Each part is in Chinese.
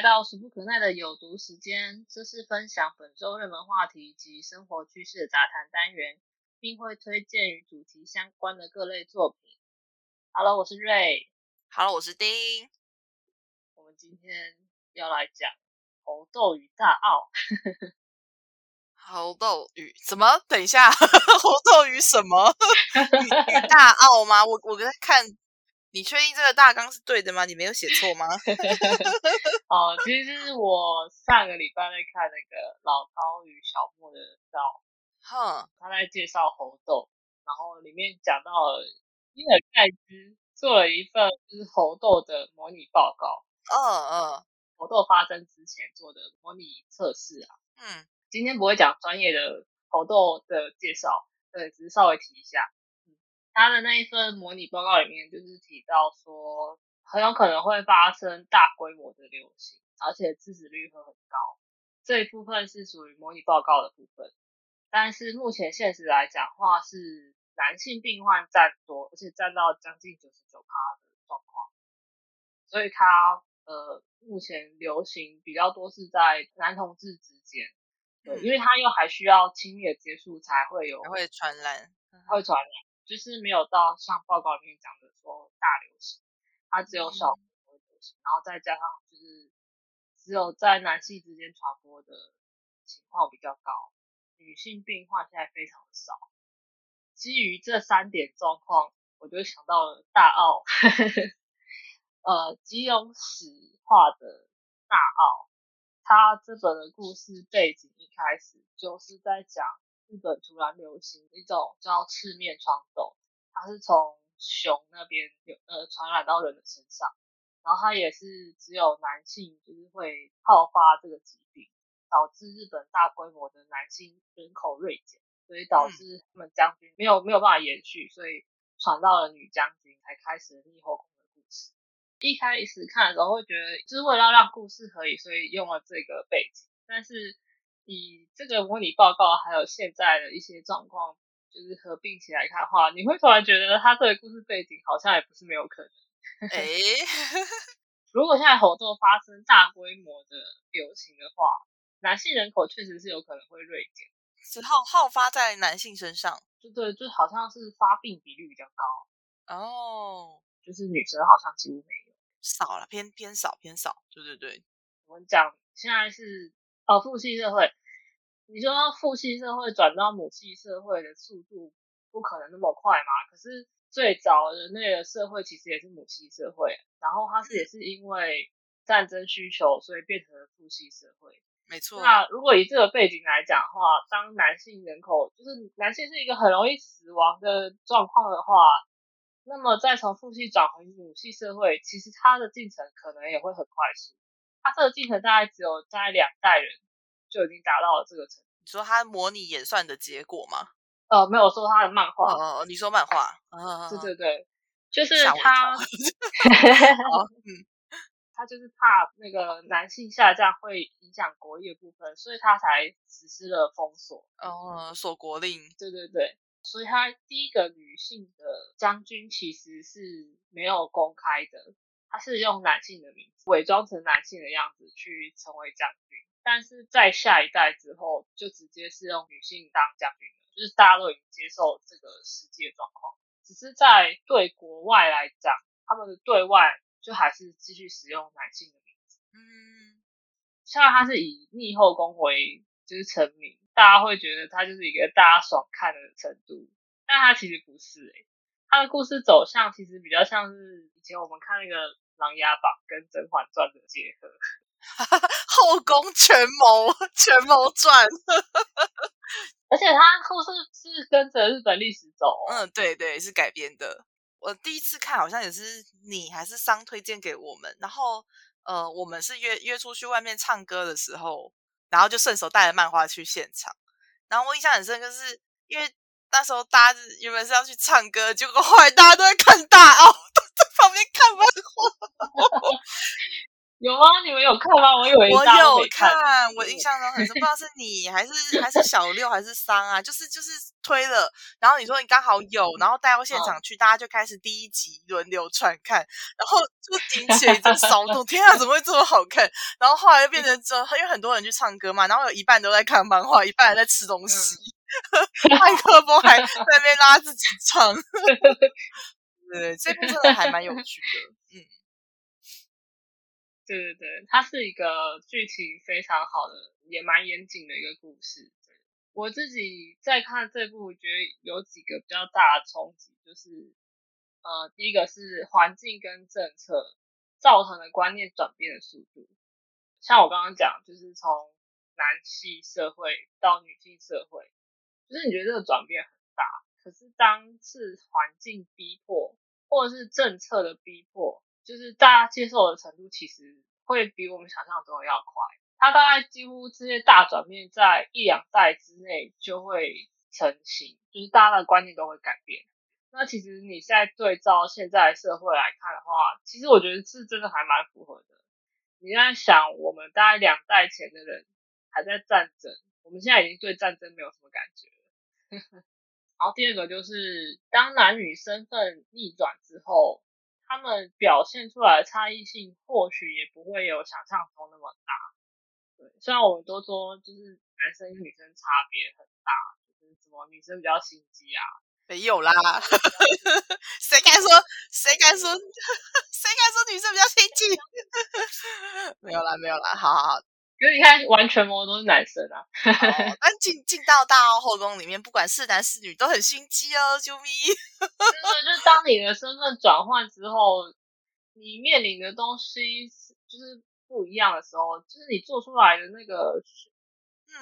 来到俗不可耐的有毒时间，这是分享本周热门话题及生活趋势的杂谈单元，并会推荐与主题相关的各类作品。Hello，我是瑞。Hello，我是丁。我们今天要来讲猴豆与大澳。猴豆与什么？等一下，猴豆与什么？与与大澳吗？我我在看，你确定这个大纲是对的吗？你没有写错吗？哦，其实是我上个礼拜在看那个老高与小莫的照，哼，他在介绍猴豆，然后里面讲到了比尔盖茨做了一份就是猴豆的模拟报告，嗯嗯猴豆发生之前做的模拟测试啊。嗯今天不会讲专业的猴豆的介绍，对，只是稍微提一下。嗯，他的那一份模拟报告里面就是提到说，很有可能会发生大规模的流行，而且致死率会很高。这一部分是属于模拟报告的部分，但是目前现实来讲话是男性病患占多，而且占到将近九十九趴的状况，所以他呃目前流行比较多是在男同志之间。对，嗯因为他又还需要亲密的接触才会有会传染。会传染，就是没有到像报告里面讲的说大流行，它只有小流行，然后再加上就是只有在男性之间传播的情况比较高，女性病患现在非常少。基于这三点状况，我就想到了大奥，呃，吉隆史画的大澳。他这本的故事背景一开始就是在讲日本突然流行一种叫赤面疮痘，它是从熊那边有呃传染到人的身上，然后它也是只有男性就是会好发这个疾病，导致日本大规模的男性人口锐减，所以导致他们将军没有没有办法延续，所以传到了女将军，才开始了逆后宫的故事。一开始看的时候会觉得，就是为了要让故事合理，所以用了这个背景。但是以这个模拟报告还有现在的一些状况，就是合并起来看的话，你会突然觉得他这个故事背景好像也不是没有可能。哎，如果现在猴痘发生大规模的流行的话，男性人口确实是有可能会锐减。只好好发在男性身上就对，就好像是发病比率比较高，哦，就是女生好像几乎没有。少了，偏偏少偏少。对对对，我们讲现在是哦父系社会，你说父系社会转到母系社会的速度不可能那么快嘛？可是最早人类的社会其实也是母系社会，然后它是也是因为战争需求，所以变成了父系社会。没错。那如果以这个背景来讲的话，当男性人口就是男性是一个很容易死亡的状况的话，那么再从父系转回母系社会，其实它的进程可能也会很快速。它这个进程大概只有大概两代人就已经达到了这个程度。你说他模拟演算的结果吗？呃，没有说他的漫画，哦，你说漫画，啊，对对对，就是他，嗯他就是怕那个男性下降会影响国力的部分，所以他才实施了封锁。哦，锁国令，对对对，所以他第一个女性的将军其实是没有公开的，她是用男性的名字伪装成男性的样子去成为将军，但是在下一代之后就直接是用女性当将军了，就是大家都已经接受这个实际的状况，只是在对国外来讲，他们的对外就还是继续使用男性的名字。嗯，像他是以逆后宫为就是成名，大家会觉得他就是一个大家爽看的程度，但他其实不是诶、他的故事走向其实比较像是以前我们看那个《琅琊榜》跟《甄嬛传》的结合。后宫权谋，权谋传，而且他故事是跟着日本历史走、哦，嗯，对对，是改编的。我第一次看好像也是你还是商推荐给我们，然后呃，我们是约约出去外面唱歌的时候，然后就顺手带了漫画去现场。然后我印象很深，就是因为那时候大家是原本是要去唱歌，结果后来大家都在看大奥，都在旁边看漫画。有吗？你们有看吗？我以为我有看。我印象中很深，不知道是你还是还是小六还是三啊，就是就是推了，然后你说你刚好有，然后带到现场去，大家就开始第一集轮流传看，然后就引起了一阵骚动。天啊，怎么会这么好看？然后后来又变成这，因为很多人去唱歌嘛，然后有一半都在看漫画，一半在吃东西，麦克风还在那边拉自己唱。对，这部真的还蛮有趣的，嗯。对对对，它是一个剧情非常好的，也蛮严谨的一个故事。我自己在看这部，觉得有几个比较大的冲击，就是呃，第一个是环境跟政策造成的观念转变的速度。像我刚刚讲，就是从男系社会到女性社会，就是你觉得这个转变很大。可是当是环境逼迫，或者是政策的逼迫。就是大家接受的程度，其实会比我们想象中的要快。它大概几乎这些大转变，在一两代之内就会成型，就是大家的观念都会改变。那其实你现在对照现在社会来看的话，其实我觉得是真的还蛮符合的。你在想，我们大概两代前的人还在战争，我们现在已经对战争没有什么感觉。然后第二个就是，当男女身份逆转之后。他们表现出来的差异性，或许也不会有想象中那么大。对，虽然我们都说，就是男生跟女生差别很大，就是什么女生比较心机啊，没有啦，谁敢说？谁敢说？谁敢说女生比较心机？没有啦，没有啦，好好好。因为你看，完全模都是男生啊。但进进到大奥后宫里面，不管是男是女，都很心机哦，啾咪。就是当你的身份转换之后，你面临的东西就是不一样的时候，就是你做出来的那个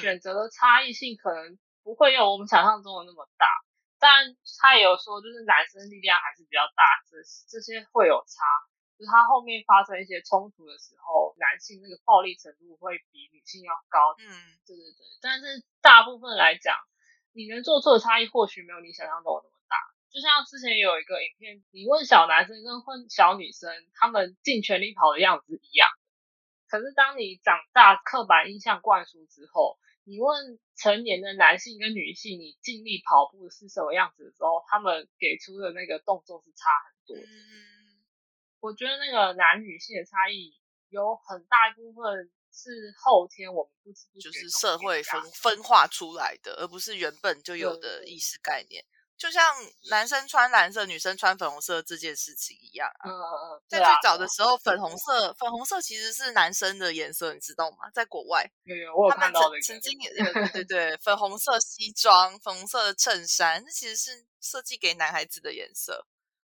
选择的差异性，可能不会有我们想象中的那么大。但他也有说，就是男生力量还是比较大，这这些会有差。就是他后面发生一些冲突的时候，男性那个暴力程度会比女性要高。嗯，对对对。但是大部分来讲，你能做出的差异或许没有你想象中那么大。就像之前有一个影片，你问小男生跟问小女生，他们尽全力跑的样子一样。可是当你长大，刻板印象灌输之后，你问成年的男性跟女性，你尽力跑步是什么样子的时候，他们给出的那个动作是差很多的。我觉得那个男女性的差异有很大一部分是后天我们不知不觉就是社会分分化出来的，而不是原本就有的意识概念。就像男生穿蓝色，女生穿粉红色这件事情一样啊。嗯嗯嗯。在最早的时候，粉红色粉红色其实是男生的颜色，你知道吗？在国外，有有我看到曾曾经也对对对，粉红色西装、粉红色的衬衫，那其实是设计给男孩子的颜色。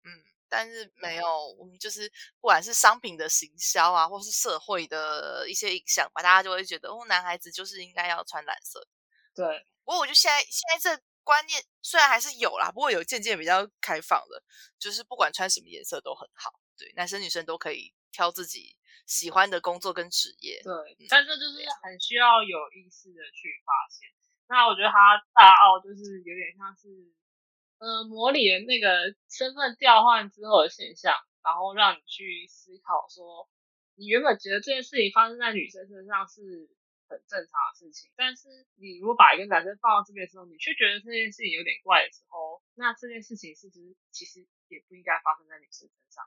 嗯。但是没有，我们就是不管是商品的行销啊，或是社会的一些影响吧，大家就会觉得哦，男孩子就是应该要穿蓝色。对，不过我觉得现在现在这观念虽然还是有啦，不过有渐渐比较开放了，就是不管穿什么颜色都很好，对，男生女生都可以挑自己喜欢的工作跟职业。对，但是就是很需要有意识的去发现。那我觉得他大奥就是有点像是。呃，模拟的那个身份调换之后的现象，然后让你去思考说，你原本觉得这件事情发生在女生身上是很正常的事情，但是你如果把一个男生放到这边的时候，你却觉得这件事情有点怪的时候，那这件事情是不是其实也不应该发生在女生身上？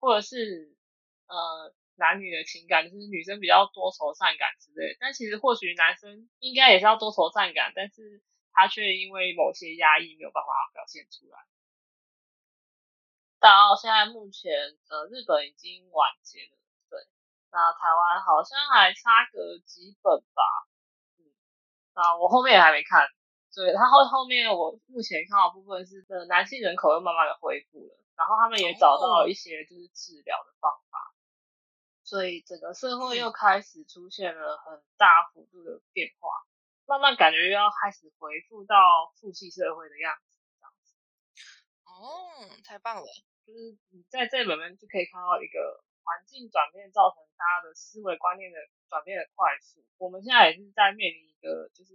或者是呃，男女的情感，就是女生比较多愁善感之类，但其实或许男生应该也是要多愁善感，但是。他却因为某些压抑没有办法表现出来。到现在目前，呃，日本已经完结了，对。那台湾好像还差个几本吧，嗯。那我后面也还没看，对。他后后面我目前看到部分是，呃，男性人口又慢慢的恢复了，然后他们也找到一些就是治疗的方法，所以整个社会又开始出现了很大幅度的变化。慢慢感觉又要开始回复到父系社会的样子，这样子。哦，太棒了！就是你在这本面就可以看到一个环境转变造成大家的思维观念的转变的快速。我们现在也是在面临一个就是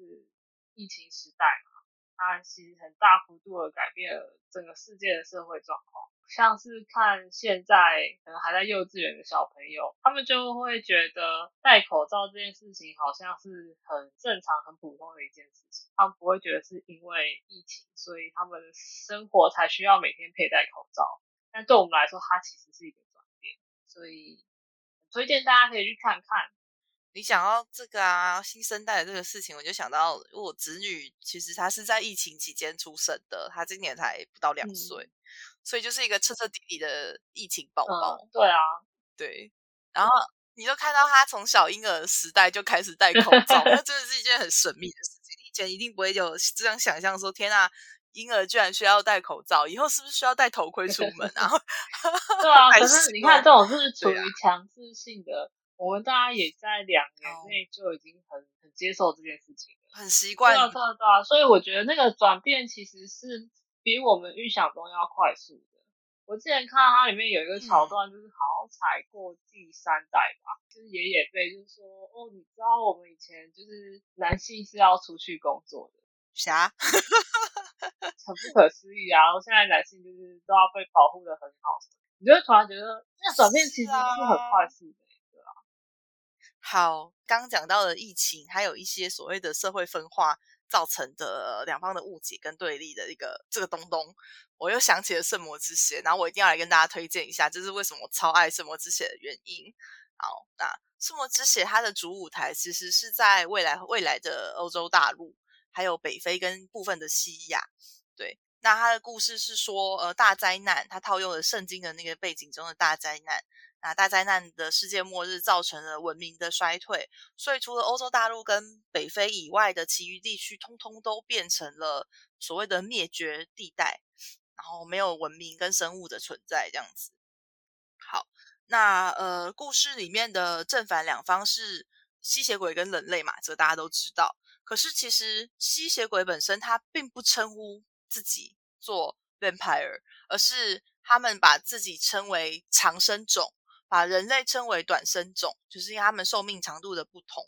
疫情时代嘛，它其实很大幅度的改变了整个世界的社会状况。像是看现在可能还在幼稚园的小朋友，他们就会觉得戴口罩这件事情好像是很正常、很普通的一件事情，他们不会觉得是因为疫情，所以他们的生活才需要每天佩戴口罩。但对我们来说，它其实是一个转变，所以推荐大家可以去看看。你想到这个啊，新生代的这个事情，我就想到我侄女，其实她是在疫情期间出生的，她今年才不到两岁，所以就是一个彻彻底底的疫情宝宝。对啊，对。然后你就看到他从小婴儿时代就开始戴口罩，那真的是一件很神秘的事情。以前一定不会有这样想象，说天啊，婴儿居然需要戴口罩，以后是不是需要戴头盔出门啊？对啊，可是你看，这种是处于强制性的。我们大家也在两年内就已经很很接受这件事情了，很习惯。对啊，对啊，所以我觉得那个转变其实是比我们预想中要快速的。我之前看到它里面有一个桥段，就是好像才过第三代吧，就是爷爷辈，就是说，哦，你知道我们以前就是男性是要出去工作的，啥？很不可思议啊！然后现在男性就是都要被保护的很好，你就会突然觉得那个转变其实是很快速的。好，刚讲到的疫情，还有一些所谓的社会分化造成的两方的误解跟对立的一个这个东东，我又想起了《圣魔之血》，然后我一定要来跟大家推荐一下，这是为什么我超爱《圣魔之血》的原因。好，那《圣魔之血》它的主舞台其实是在未来未来的欧洲大陆，还有北非跟部分的西亚。对，那它的故事是说，呃，大灾难，它套用了圣经的那个背景中的大灾难。那大灾难的世界末日造成了文明的衰退，所以除了欧洲大陆跟北非以外的其余地区，通通都变成了所谓的灭绝地带，然后没有文明跟生物的存在这样子。好，那呃，故事里面的正反两方是吸血鬼跟人类嘛，这大家都知道。可是其实吸血鬼本身它并不称呼自己做 vampire，而是他们把自己称为长生种。把人类称为短生种，就是因为他们寿命长度的不同。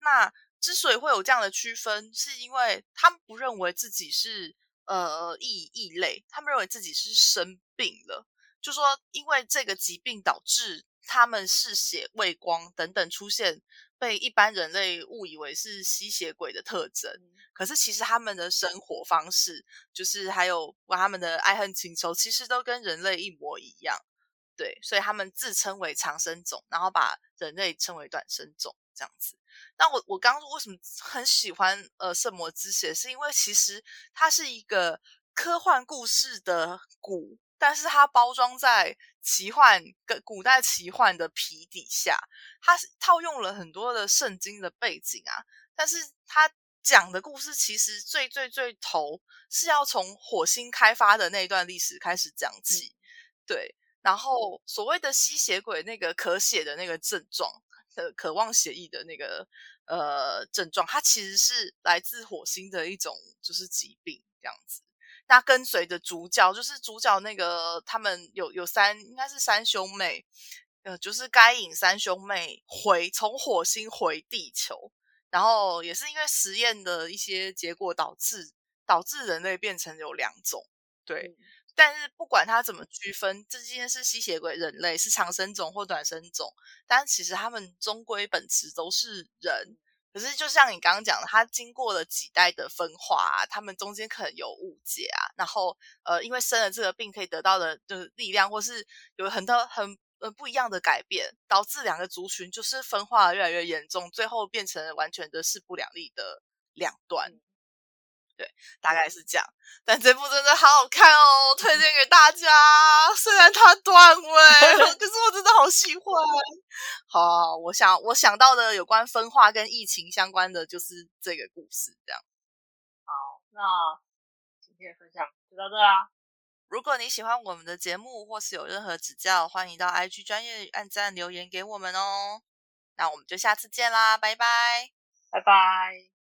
那之所以会有这样的区分，是因为他们不认为自己是呃异异类，他们认为自己是生病了，就说因为这个疾病导致他们嗜血、畏光等等出现，被一般人类误以为是吸血鬼的特征。可是其实他们的生活方式，就是还有他们的爱恨情仇，其实都跟人类一模一样。对，所以他们自称为长生种，然后把人类称为短生种，这样子。那我我刚刚为什么 很喜欢呃圣魔之血，是因为其实它是一个科幻故事的骨，但是它包装在奇幻跟古代奇幻的皮底下，它套用了很多的圣经的背景啊，但是它讲的故事其实最最最头是要从火星开发的那段历史开始讲起，对。然后所谓的吸血鬼那个咳血的那个症状，的渴望血液的那个呃症状，它其实是来自火星的一种就是疾病这样子。那跟随着主角，就是主角那个他们有有三应该是三兄妹，呃，就是该隐三兄妹回从火星回地球，然后也是因为实验的一些结果导致导致人类变成有两种，对。但是不管它怎么区分，这件是吸血鬼、人类是长生种或短生种，但其实他们终归本质都是人。可是就像你刚刚讲的，他经过了几代的分化啊，他们中间可能有误解啊，然后呃，因为生了这个病可以得到的就是力量，或是有很多很呃不一样的改变，导致两个族群就是分化越来越严重，最后变成完全的势不两立的两端。对，大概是这样。但这部真的好好看哦，推荐给大家。虽然它断尾，可是我真的好喜欢。好，我想我想到的有关分化跟疫情相关的，就是这个故事。这样。好，那今天的分享就到这啦。如果你喜欢我们的节目，或是有任何指教，欢迎到 IG 专业按赞留言给我们哦。那我们就下次见啦，拜拜，拜拜。